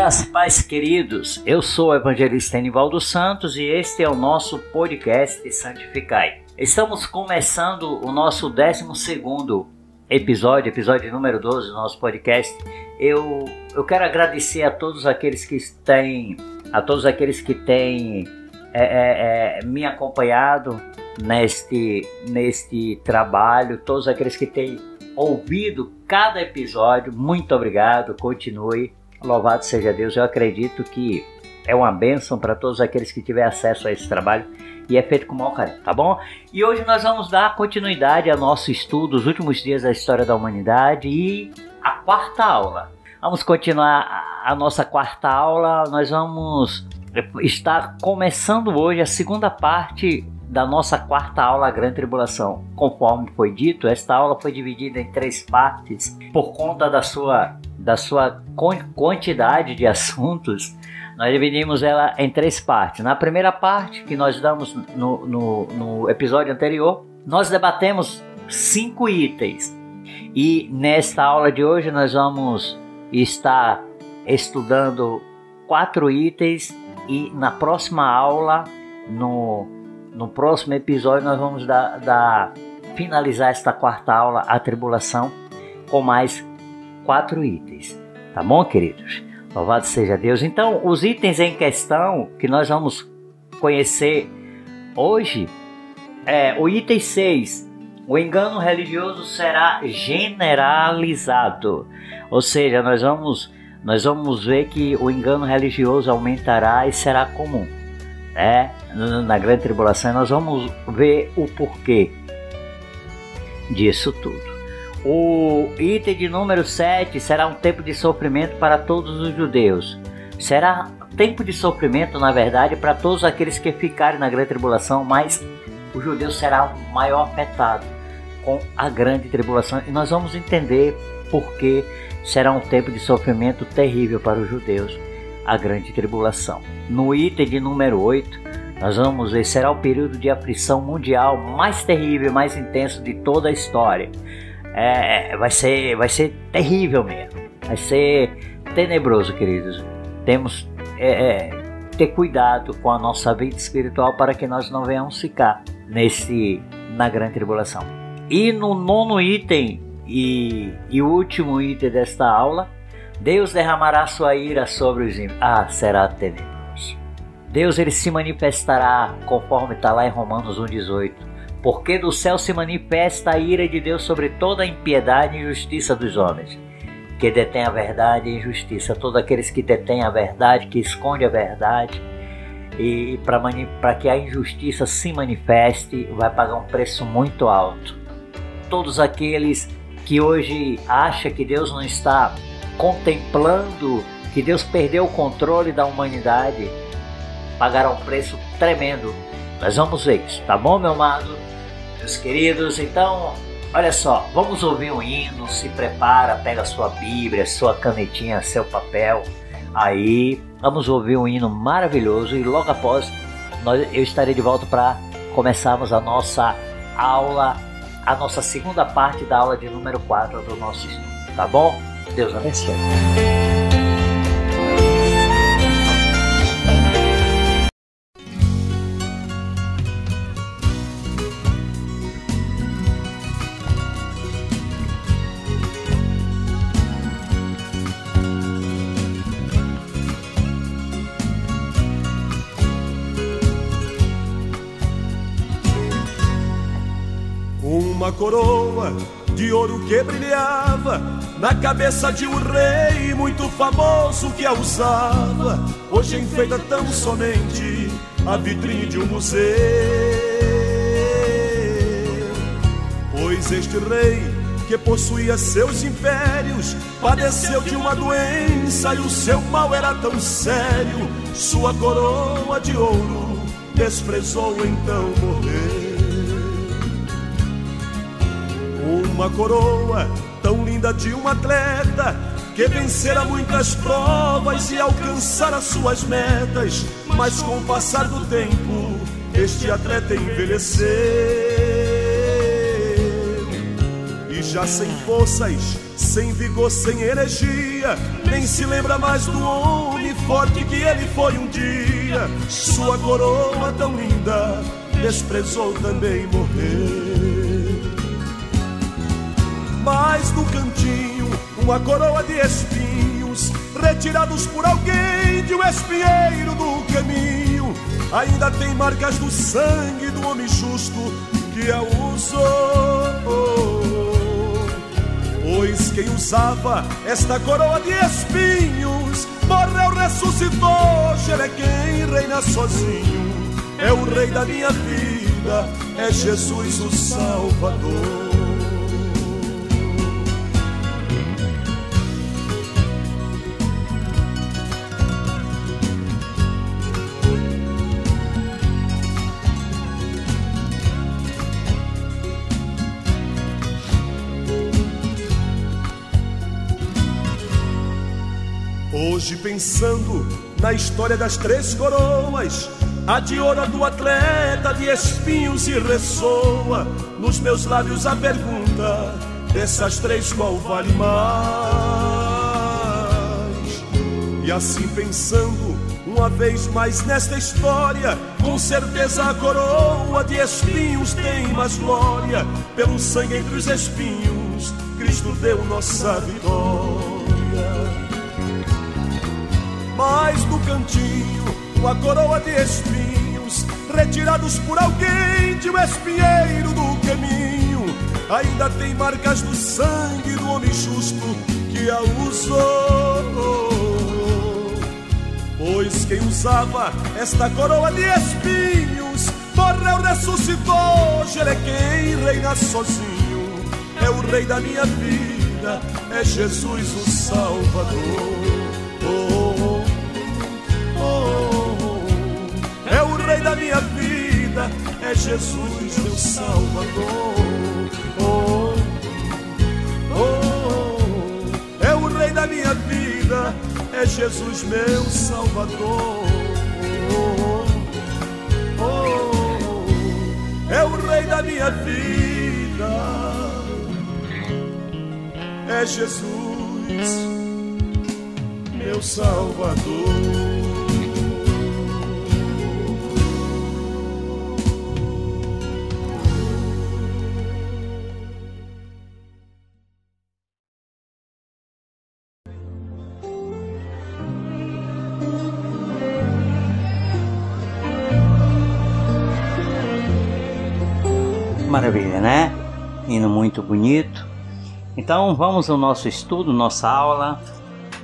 Graças pais queridos, eu sou o evangelista Enivaldo Santos e este é o nosso podcast Santificai. Estamos começando o nosso 12 episódio, episódio número 12 do nosso podcast. Eu, eu quero agradecer a todos aqueles que têm, a todos aqueles que têm é, é, é, me acompanhado neste, neste trabalho, todos aqueles que têm ouvido cada episódio, muito obrigado, continue. Louvado seja Deus, eu acredito que é uma bênção para todos aqueles que tiverem acesso a esse trabalho e é feito com maior carinho, tá bom? E hoje nós vamos dar continuidade ao nosso estudo, os últimos dias da história da humanidade e a quarta aula. Vamos continuar a nossa quarta aula, nós vamos estar começando hoje a segunda parte da nossa quarta aula, a Grande Tribulação. Conforme foi dito, esta aula foi dividida em três partes por conta da sua, da sua quantidade de assuntos. Nós dividimos ela em três partes. Na primeira parte, que nós damos no, no, no episódio anterior, nós debatemos cinco itens. E nesta aula de hoje nós vamos estar estudando quatro itens e na próxima aula, no no próximo episódio nós vamos dar, dar, finalizar esta quarta aula, a tribulação, com mais quatro itens. Tá bom, queridos? Louvado seja Deus. Então, os itens em questão que nós vamos conhecer hoje é o item 6. O engano religioso será generalizado. Ou seja, nós vamos nós vamos ver que o engano religioso aumentará e será comum né, na grande tribulação, nós vamos ver o porquê disso tudo. O item de número 7 será um tempo de sofrimento para todos os judeus. Será tempo de sofrimento, na verdade, para todos aqueles que ficarem na grande tribulação, mas o judeu será o maior afetado com a grande tribulação. E nós vamos entender por que será um tempo de sofrimento terrível para os judeus a grande tribulação. No item de número 8, nós vamos ver será o período de aflição mundial mais terrível, mais intenso de toda a história. É, vai ser, vai ser terrível mesmo. Vai ser tenebroso, queridos. Temos é, é, ter cuidado com a nossa vida espiritual para que nós não venhamos ficar nesse na grande tribulação. E no nono item e, e último item desta aula, Deus derramará sua ira sobre os ímpios. Ah, será tenebroso. Deus ele se manifestará, conforme está lá em Romanos 1,18. Porque do céu se manifesta a ira de Deus sobre toda a impiedade e injustiça dos homens, que detém a verdade e injustiça. Todos aqueles que detêm a verdade, que esconde a verdade, e para que a injustiça se manifeste, vai pagar um preço muito alto. Todos aqueles que hoje acham que Deus não está contemplando que Deus perdeu o controle da humanidade, pagaram um preço tremendo. Nós vamos ver isso, tá bom, meu amado? Meus queridos, então, olha só, vamos ouvir um hino, se prepara, pega sua Bíblia, sua canetinha, seu papel. Aí, vamos ouvir um hino maravilhoso e logo após nós, eu estarei de volta para começarmos a nossa aula, a nossa segunda parte da aula de número 4 do nosso estudo, tá bom? Deus abençoe. Coroa de ouro que brilhava na cabeça de um rei muito famoso que a usava. Hoje enfeita tão somente a vitrine de um museu. Pois este rei que possuía seus impérios padeceu de uma doença e o seu mal era tão sério. Sua coroa de ouro desprezou, então morreu. Uma coroa tão linda de um atleta que vencera muitas provas e alcançara suas metas, mas com o passar do tempo, este atleta envelheceu e já sem forças sem vigor, sem energia, nem se lembra mais do homem forte que ele foi um dia. Sua coroa tão linda desprezou também morrer. Mas no cantinho, uma coroa de espinhos, retirados por alguém de um espinheiro do caminho, ainda tem marcas do sangue do homem justo que a usou. Pois quem usava esta coroa de espinhos morreu, ressuscitou. Ele é quem reina sozinho, é o rei da minha vida, é Jesus o Salvador. Hoje pensando na história das três coroas, a de ouro do atleta de espinhos e ressoa nos meus lábios a pergunta: dessas três qual vale mais? E assim pensando uma vez mais nesta história, com certeza a coroa de espinhos tem mais glória. Pelo sangue entre os espinhos, Cristo deu nossa vitória mas no cantinho, uma coroa de espinhos, retirados por alguém de um espinheiro do caminho, ainda tem marcas do sangue do homem justo que a usou. Pois quem usava esta coroa de espinhos morreu, ressuscitou. Ele é quem reina sozinho, é o rei da minha vida, é Jesus o Salvador. Da minha vida é Jesus, meu Salvador. Oh, oh, é o Rei da minha vida, é Jesus, meu Salvador. Oh, oh, é o Rei da minha vida, é Jesus, meu Salvador. Muito bonito. Então vamos ao nosso estudo, nossa aula,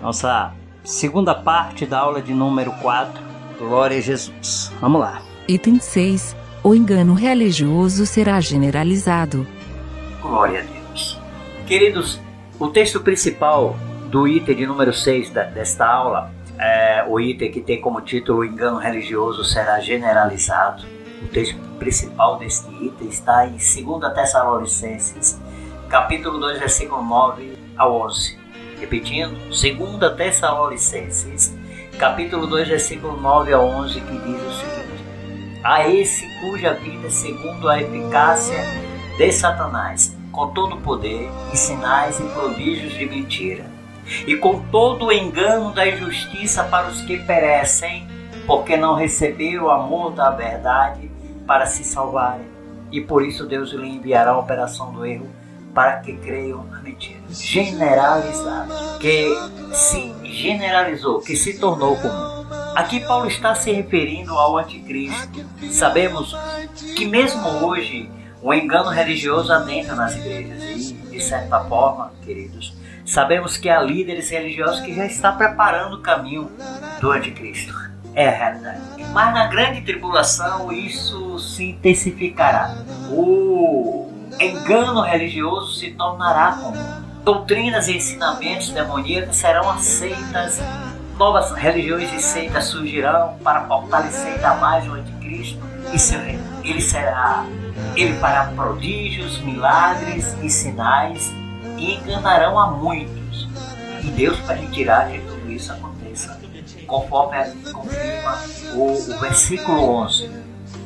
nossa segunda parte da aula de número 4. Glória a Jesus. Vamos lá. Item 6. O engano religioso será generalizado. Glória a Deus. Queridos, o texto principal do item de número 6 desta aula é o item que tem como título O engano religioso será generalizado o texto principal deste item está em 2 Tessalonicenses, capítulo 2, versículo 9 a 11. Repetindo, 2 Tessalonicenses, capítulo 2, versículo 9 a 11, que diz o seguinte: A esse cuja vida segundo a eficácia de Satanás, com todo o poder e sinais e prodígios de mentira, e com todo o engano da injustiça para os que perecem, porque não receberam o amor da verdade para se salvarem. E por isso Deus lhe enviará a operação do erro para que creiam na mentira. Generalizado, que se generalizou, que se tornou comum. Aqui Paulo está se referindo ao anticristo. Sabemos que mesmo hoje o engano religioso adentra nas igrejas e, de certa forma, queridos, sabemos que há líderes religiosos que já estão preparando o caminho do anticristo é a realidade. Mas na grande tribulação isso se intensificará. O engano religioso se tornará comum. Doutrinas e ensinamentos demoníacos serão aceitas. Novas religiões e seitas surgirão para fortalecer ainda mais o anticristo e seu reino. Ele será, ele fará prodígios, milagres e sinais e enganarão a muitos. E Deus permitirá que tudo isso aconteça conforme confirma o, o versículo 11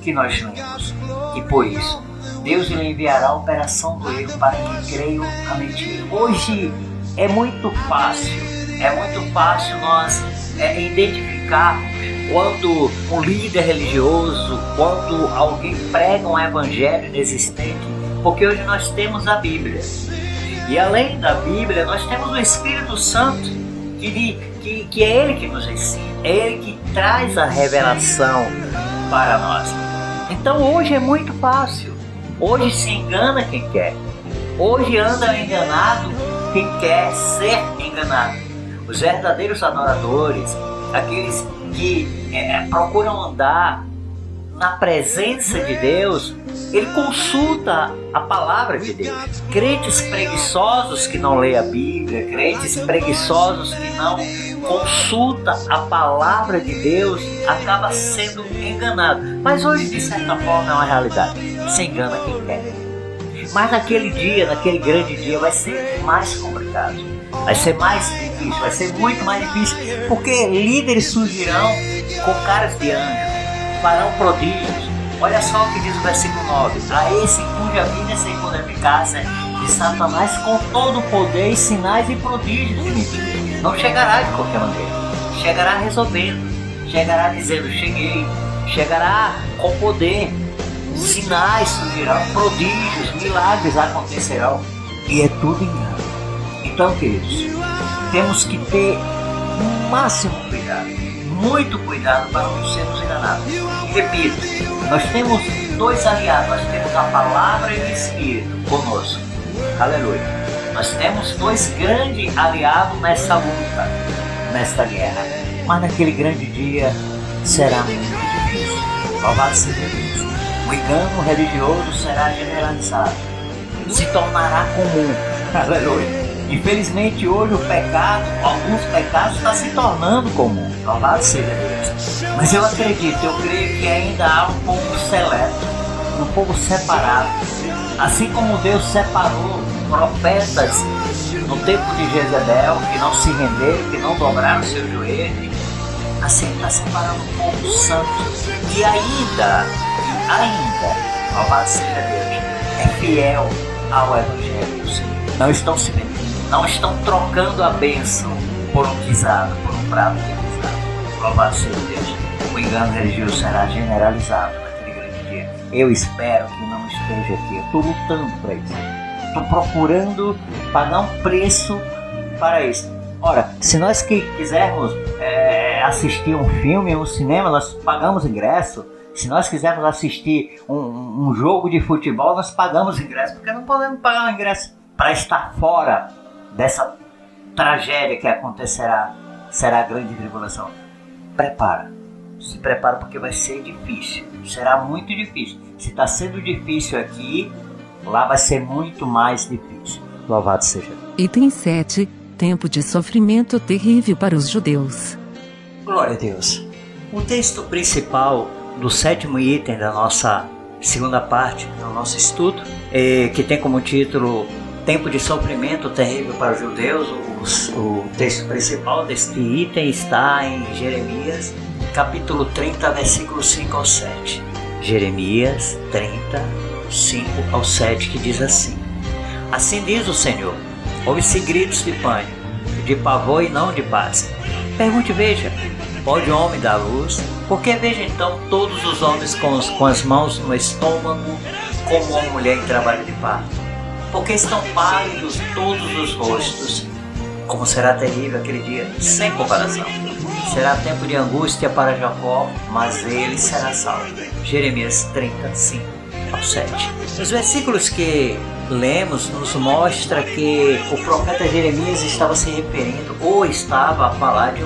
que nós lemos. E por isso, Deus lhe enviará a operação do erro para que creiam a mentira. Hoje, é muito fácil, é muito fácil nós é, identificarmos quando um líder religioso, quando alguém prega um evangelho inexistente, porque hoje nós temos a Bíblia. E além da Bíblia, nós temos o Espírito Santo, que, que, é Ele que nos ensina, é Ele que traz a revelação para nós. Então hoje é muito fácil. Hoje se engana quem quer. Hoje anda enganado quem quer ser enganado. Os verdadeiros adoradores, aqueles que é, procuram andar na presença de Deus, ele consulta a palavra de Deus. Crentes preguiçosos que não leem a Bíblia, crentes preguiçosos que não consulta a palavra de Deus, acaba sendo enganado. Mas hoje, de certa forma, é uma realidade. Se engana quem quer. Mas naquele dia, naquele grande dia, vai ser mais complicado. Vai ser mais difícil, vai ser muito mais difícil, porque líderes surgirão com caras de anjo, farão prodígios. Olha só o que diz o versículo 9: A esse cuja vida é segundo a eficácia de Satanás com todo o poder, sinais e prodígios. Não chegará de qualquer maneira, chegará resolvendo, chegará dizendo: Cheguei, chegará com poder, sinais surgirão, prodígios, milagres acontecerão, e é tudo engano. Então, queridos, temos que ter o máximo cuidado, muito cuidado para não sermos enganados. E repito, nós temos dois aliados, nós temos a palavra e o Espírito conosco. Aleluia. Nós temos dois grandes aliados nessa luta, nesta guerra. Mas naquele grande dia será muito difícil. Louvado seja Deus. O engano religioso será generalizado. Se tornará comum. Aleluia. Infelizmente hoje o pecado, alguns pecados, está se tornando comum. Louvado seja Deus. Mas eu acredito, eu creio que ainda há um povo seleto, um povo separado. Assim como Deus separou profetas no tempo de Jezebel, que não se renderam, que não dobraram seu joelho, assim está separando um povo santo. E ainda, ainda, louvado seja Deus, é fiel ao Evangelho do Senhor. Não estão se vendendo não estão trocando a bênção por um guisado, por um prato de guisado. Louvado seja Deus. O engano religioso será generalizado naquele grande dia. Eu espero que não esteja aqui. Eu estou lutando para isso. Estou procurando pagar um preço para isso. Ora, se nós que quisermos é, assistir um filme, um cinema, nós pagamos ingresso. Se nós quisermos assistir um, um jogo de futebol, nós pagamos ingresso, porque não podemos pagar um ingresso para estar fora dessa tragédia que acontecerá, será a grande tribulação. Prepara, se prepara porque vai ser difícil, será muito difícil. Se está sendo difícil aqui, lá vai ser muito mais difícil. Louvado seja. Item 7 Tempo de sofrimento terrível para os judeus. Glória a Deus. O texto principal do sétimo item da nossa segunda parte do nosso estudo, é, que tem como título tempo de sofrimento terrível para os judeus. O, o texto principal deste item está em Jeremias, capítulo 30, versículo 5 ao 7. Jeremias 30, 5 ao 7, que diz assim: Assim diz o Senhor: ouve-se gritos de pânico, de pavor e não de paz. Pergunte, veja: pode o homem dar luz? Porque veja então todos os homens com, os, com as mãos no estômago, como uma mulher em trabalho de parto porque estão pálidos todos os rostos. Como será terrível aquele dia, sem comparação. Será tempo de angústia para Jacó, mas ele será salvo. Jeremias 35 ao 7. Os versículos que lemos nos mostra que o profeta Jeremias estava se referindo ou estava a falar de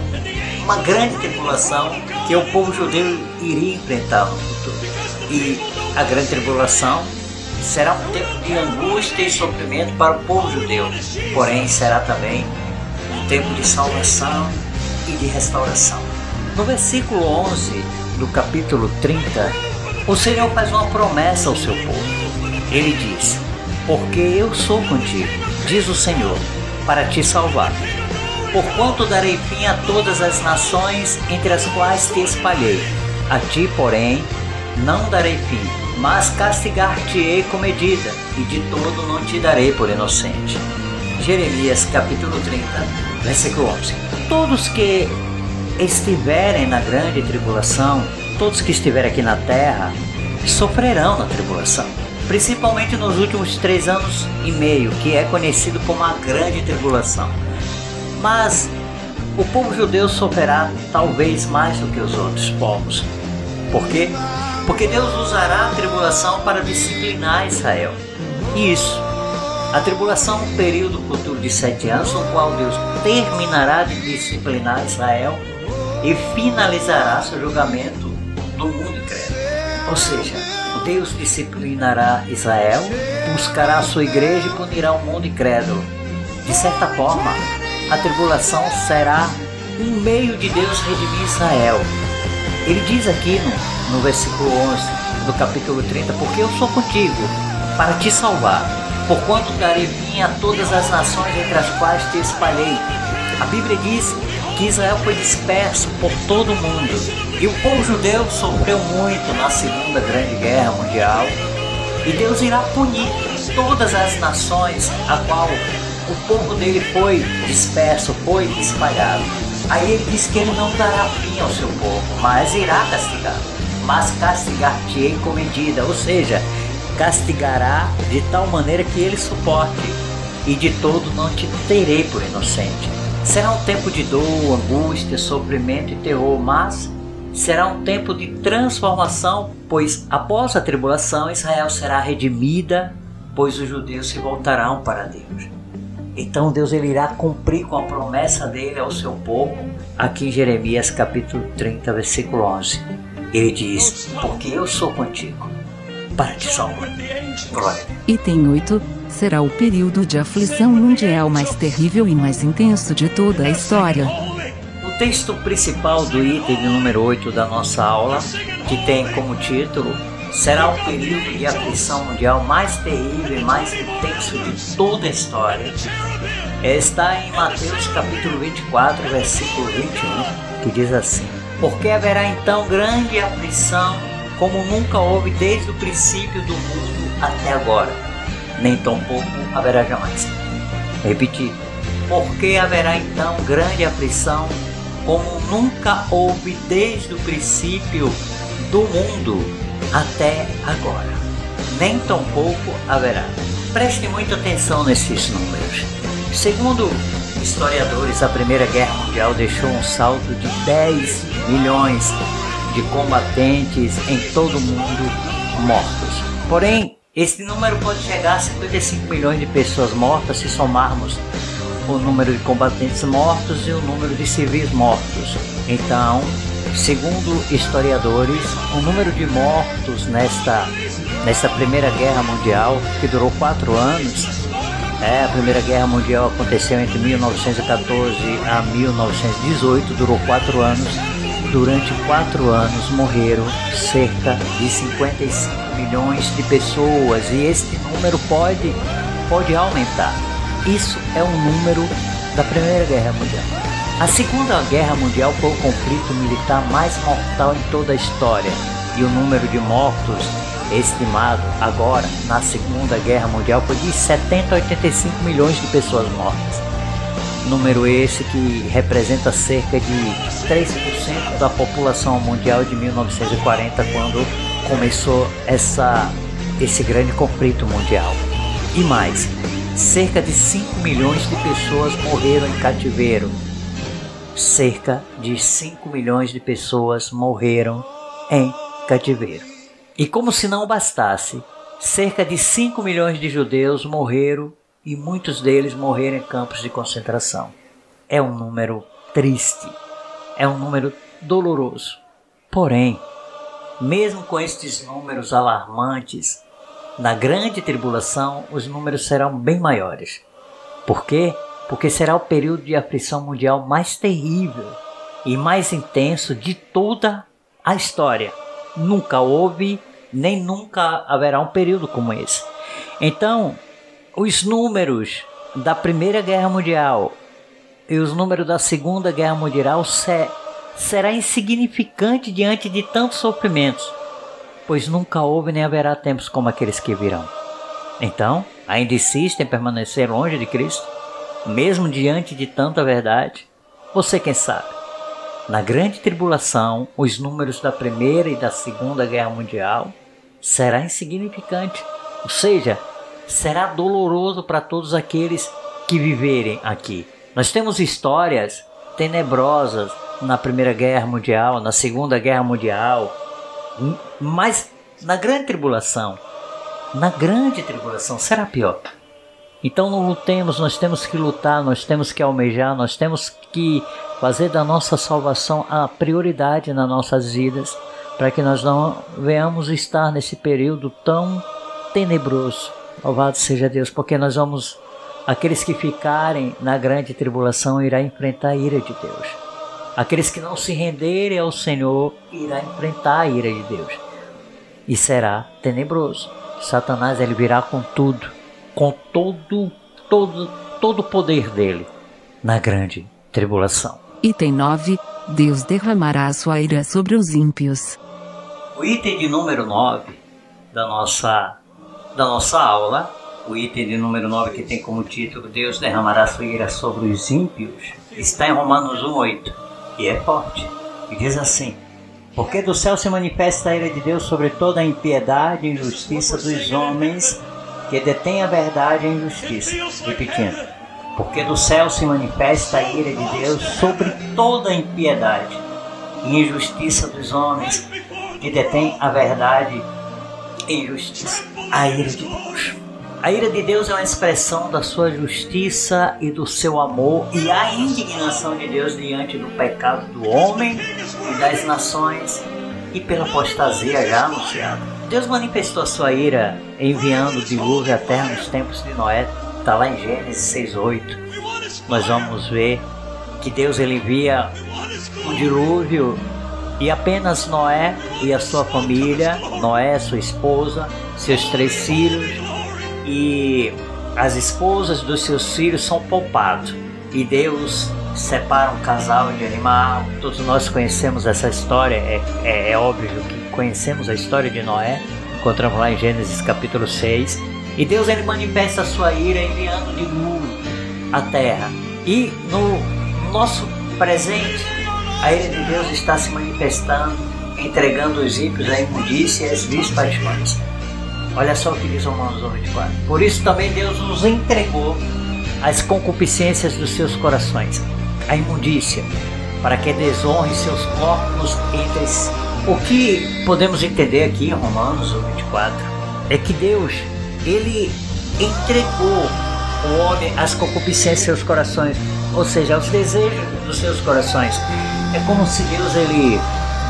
uma grande tribulação que o povo judeu iria enfrentar no futuro. E a grande tribulação será um tempo de angústia e sofrimento para o povo judeu, porém será também um tempo de salvação e de restauração. No versículo 11 do capítulo 30, o Senhor faz uma promessa ao seu povo. Ele diz: Porque eu sou contigo, diz o Senhor, para te salvar. Porquanto darei fim a todas as nações entre as quais te espalhei. A ti, porém, não darei fim mas castigar-te-ei com medida, e de todo não te darei por inocente. Jeremias capítulo 30, versículo 11. Todos que estiverem na grande tribulação, todos que estiverem aqui na terra, sofrerão na tribulação. Principalmente nos últimos três anos e meio, que é conhecido como a grande tribulação. Mas o povo judeu sofrerá talvez mais do que os outros povos. Por quê? Porque Deus usará a tribulação para disciplinar Israel. Isso a tribulação é um período futuro de sete anos, no qual Deus terminará de disciplinar Israel e finalizará seu julgamento do mundo incrédulo. Ou seja, Deus disciplinará Israel, buscará a sua igreja e punirá o mundo incrédulo. De certa forma, a tribulação será um meio de Deus redimir Israel. Ele diz aqui no, no versículo 11 do capítulo 30: Porque eu sou contigo para te salvar porquanto darei fim a todas as nações entre as quais te espalhei. A Bíblia diz que Israel foi disperso por todo o mundo e o povo judeu sofreu muito na Segunda Grande Guerra Mundial e Deus irá punir todas as nações a qual o povo dele foi disperso, foi espalhado. Aí ele diz que ele não dará fim ao seu povo, mas irá castigar. Mas castigar-te-ei com medida, ou seja, castigará de tal maneira que ele suporte, e de todo não te terei por inocente. Será um tempo de dor, angústia, sofrimento e terror, mas será um tempo de transformação, pois após a tribulação Israel será redimida, pois os judeus se voltarão para Deus. Então Deus ele irá cumprir com a promessa dele ao seu povo, aqui em Jeremias capítulo 30, versículo 11. Ele diz: Porque eu sou contigo para te salvar. Glória. Item 8 será o período de aflição mundial mais terrível e mais intenso de toda a história. O texto principal do item número 8 da nossa aula, que tem como título Será o período de aflição mundial mais terrível e mais intenso de toda a história. Está em Mateus capítulo 24, versículo 21, que diz assim: Porque haverá então grande aflição como nunca houve desde o princípio do mundo até agora, nem tampouco haverá jamais. Repetir, porque haverá então grande aflição, como nunca houve desde o princípio do mundo até agora, nem tampouco haverá. Preste muita atenção nesses números. Segundo historiadores, a Primeira Guerra Mundial deixou um saldo de 10 milhões de combatentes em todo o mundo mortos. Porém, esse número pode chegar a 55 milhões de pessoas mortas se somarmos o número de combatentes mortos e o número de civis mortos. Então, segundo historiadores, o número de mortos nesta, nesta Primeira Guerra Mundial, que durou quatro anos, é, a Primeira Guerra Mundial aconteceu entre 1914 a 1918, durou quatro anos durante quatro anos morreram cerca de 55 milhões de pessoas e este número pode, pode aumentar. Isso é um número da Primeira Guerra Mundial. A Segunda Guerra Mundial foi o conflito militar mais mortal em toda a história e o número de mortos estimado agora na Segunda Guerra Mundial foi de 70 a 85 milhões de pessoas mortas. Número esse que representa cerca de 3% da população mundial de 1940, quando começou essa, esse grande conflito mundial. E mais, cerca de 5 milhões de pessoas morreram em cativeiro. Cerca de 5 milhões de pessoas morreram em cativeiro. E como se não bastasse, cerca de 5 milhões de judeus morreram e muitos deles morreram em campos de concentração. É um número triste, é um número doloroso. Porém, mesmo com estes números alarmantes, na grande tribulação os números serão bem maiores. Por quê? Porque será o período de aflição mundial mais terrível e mais intenso de toda a história. Nunca houve, nem nunca haverá um período como esse. Então, os números da Primeira Guerra Mundial e os números da Segunda Guerra Mundial se, será insignificante diante de tantos sofrimentos, pois nunca houve nem haverá tempos como aqueles que virão. Então, ainda insiste em permanecer longe de Cristo? mesmo diante de tanta verdade? Você quem sabe? Na grande tribulação, os números da Primeira e da Segunda Guerra Mundial será insignificante, ou seja, será doloroso para todos aqueles que viverem aqui. Nós temos histórias tenebrosas na Primeira Guerra Mundial, na Segunda Guerra Mundial, mas na grande tribulação, na grande tribulação será pior. Então não lutemos, nós temos que lutar, nós temos que almejar, nós temos que fazer da nossa salvação a prioridade nas nossas vidas, para que nós não venhamos estar nesse período tão tenebroso. Louvado seja Deus, porque nós vamos aqueles que ficarem na grande tribulação irá enfrentar a ira de Deus. Aqueles que não se renderem ao Senhor irá enfrentar a ira de Deus. E será tenebroso. Satanás ele virá com tudo com todo, todo, todo o poder dele na grande tribulação. Item 9. Deus derramará a sua ira sobre os ímpios. O item de número 9 da nossa, da nossa aula, o item de número 9 que tem como título Deus derramará sua ira sobre os ímpios, está em Romanos 1,8 e é forte. E diz assim: Porque do céu se manifesta a ira de Deus sobre toda a impiedade e injustiça dos homens que detém a verdade e a injustiça. Repetindo, porque do céu se manifesta a ira de Deus sobre toda a impiedade e injustiça dos homens que detém a verdade e injustiça. A ira de Deus. A ira de Deus é uma expressão da sua justiça e do seu amor e a indignação de Deus diante do pecado do homem e das nações e pela apostasia já anunciada. Deus manifestou a sua ira enviando dilúvio à terra nos tempos de Noé. Está lá em Gênesis 6,8. Nós vamos ver que Deus ele envia um dilúvio e apenas Noé e a sua família, Noé, sua esposa, seus três filhos e as esposas dos seus filhos são poupados. E Deus separa um casal de animal. Todos nós conhecemos essa história, é, é, é óbvio que conhecemos a história de Noé, encontramos lá em Gênesis capítulo 6. E Deus ele manifesta a sua ira enviando dilúvio à terra. E no nosso presente, a ira de Deus está se manifestando, entregando os ímpios à imundícia e às vis. Olha só o que diz Romanos 24. Por isso também Deus nos entregou as concupiscências dos seus corações, a imundícia, para que desonre seus corpos entre o que podemos entender aqui em Romanos 24 é que Deus, ele entregou o homem às concupiscências seus corações, ou seja, aos desejos dos seus corações. É como se Deus ele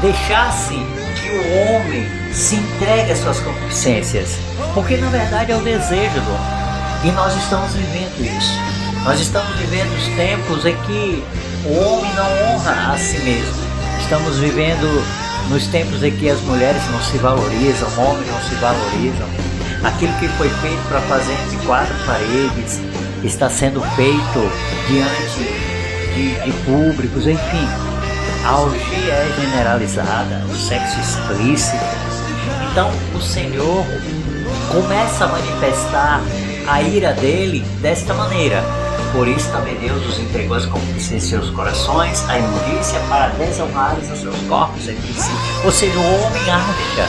deixasse que o homem se entregue às suas concupiscências, porque na verdade é o desejo do homem. E nós estamos vivendo isso. Nós estamos vivendo os tempos em que o homem não honra a si mesmo. Estamos vivendo nos tempos em que as mulheres não se valorizam, homens não se valorizam, aquilo que foi feito para fazer entre quatro paredes está sendo feito diante de, de públicos, enfim. A orgia é generalizada, o sexo explícito. Então o Senhor começa a manifestar a ira dele desta maneira por isso também Deus os entregou as concupiscências em seus corações, a imundícia, para desonrar os seus corpos entre si. Ou seja, o homem acha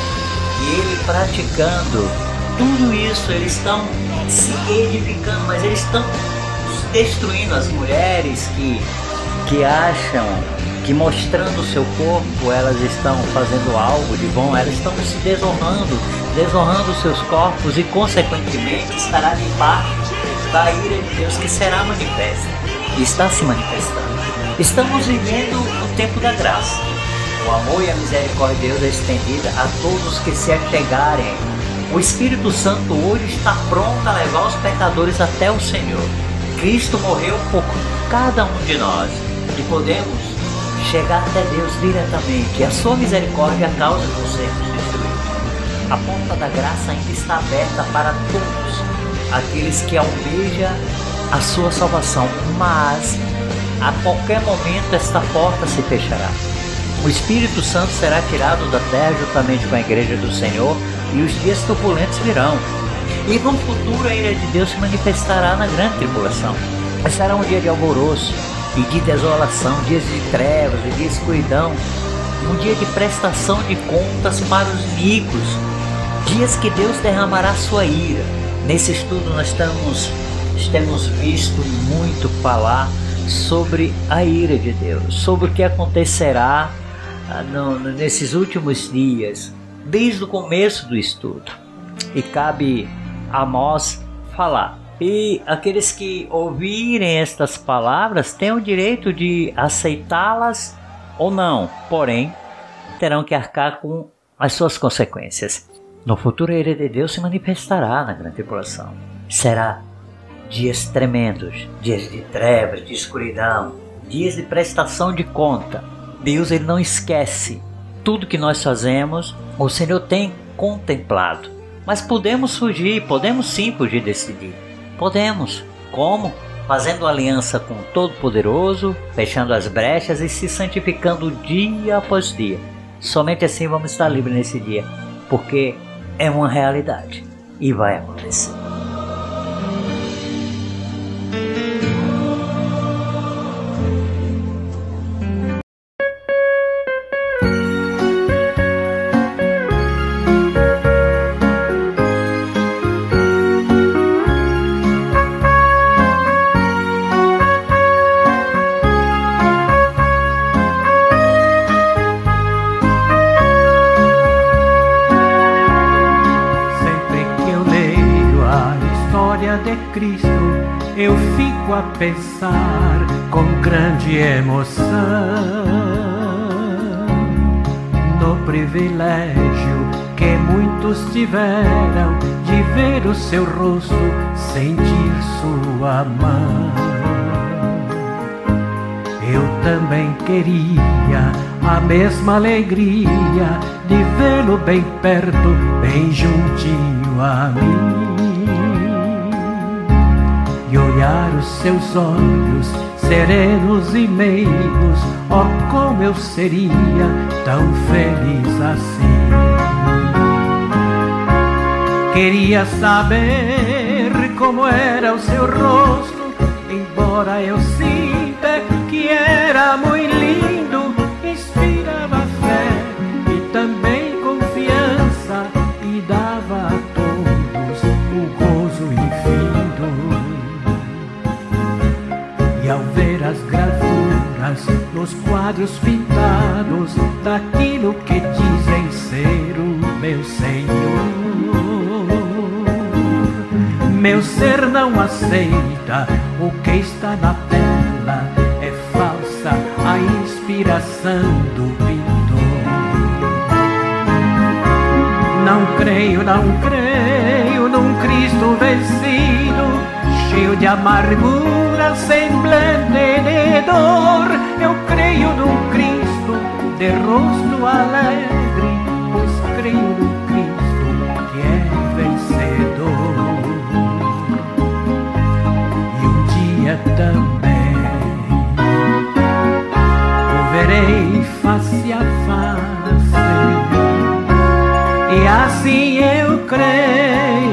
que ele praticando tudo isso, eles estão se edificando, mas eles estão destruindo as mulheres que, que acham que mostrando o seu corpo elas estão fazendo algo de bom, elas estão se desonrando, desonrando os seus corpos e consequentemente estará debaixo da ira de Deus que será manifesta e está se manifestando. Estamos vivendo o tempo da graça. O amor e a misericórdia de Deus é estendida a todos que se achegarem. O Espírito Santo hoje está pronto a levar os pecadores até o Senhor. Cristo morreu por cada um de nós e podemos chegar até Deus diretamente. E a sua misericórdia causa de sermos destruídos. A porta da graça ainda está aberta para todos aqueles que almejam a sua salvação, mas a qualquer momento esta porta se fechará. O Espírito Santo será tirado da terra juntamente com a igreja do Senhor e os dias turbulentos virão. E no futuro a ira de Deus se manifestará na grande tribulação. mas será um dia de alvoroço e de desolação, dias de trevas e de escuridão, um dia de prestação de contas para os ricos, dias que Deus derramará sua ira. Nesse estudo nós estamos, temos visto muito falar sobre a ira de Deus, sobre o que acontecerá ah, nesses últimos dias, desde o começo do estudo. E cabe a nós falar. E aqueles que ouvirem estas palavras têm o direito de aceitá-las ou não, porém, terão que arcar com as suas consequências. No futuro, a ira de Deus se manifestará na grande tribulação. Será dias tremendos, dias de trevas, de escuridão, dias de prestação de conta. Deus ele não esquece tudo que nós fazemos, o Senhor tem contemplado. Mas podemos fugir, podemos sim fugir desse dia. Podemos. Como? Fazendo aliança com o Todo-Poderoso, fechando as brechas e se santificando dia após dia. Somente assim vamos estar livres nesse dia, porque é uma realidade e vai acontecer. Pensar com grande emoção no privilégio que muitos tiveram de ver o seu rosto, sentir sua mão. Eu também queria a mesma alegria de vê-lo bem perto, bem juntinho a mim olhar os seus olhos serenos e meigos, oh como eu seria tão feliz assim. Queria saber como era o seu rosto, embora eu sinta que era muito lindo, inspirava fé e também nos quadros pintados daquilo que dizem ser o meu Senhor, meu ser não aceita o que está na tela, é falsa a inspiração do pintor. Não creio, não creio num Cristo vencido cheio de amargura, semblante de dor. Eu creio num Cristo de rosto alegre, pois creio num Cristo que é vencedor. E um dia também o verei face a face, e assim eu creio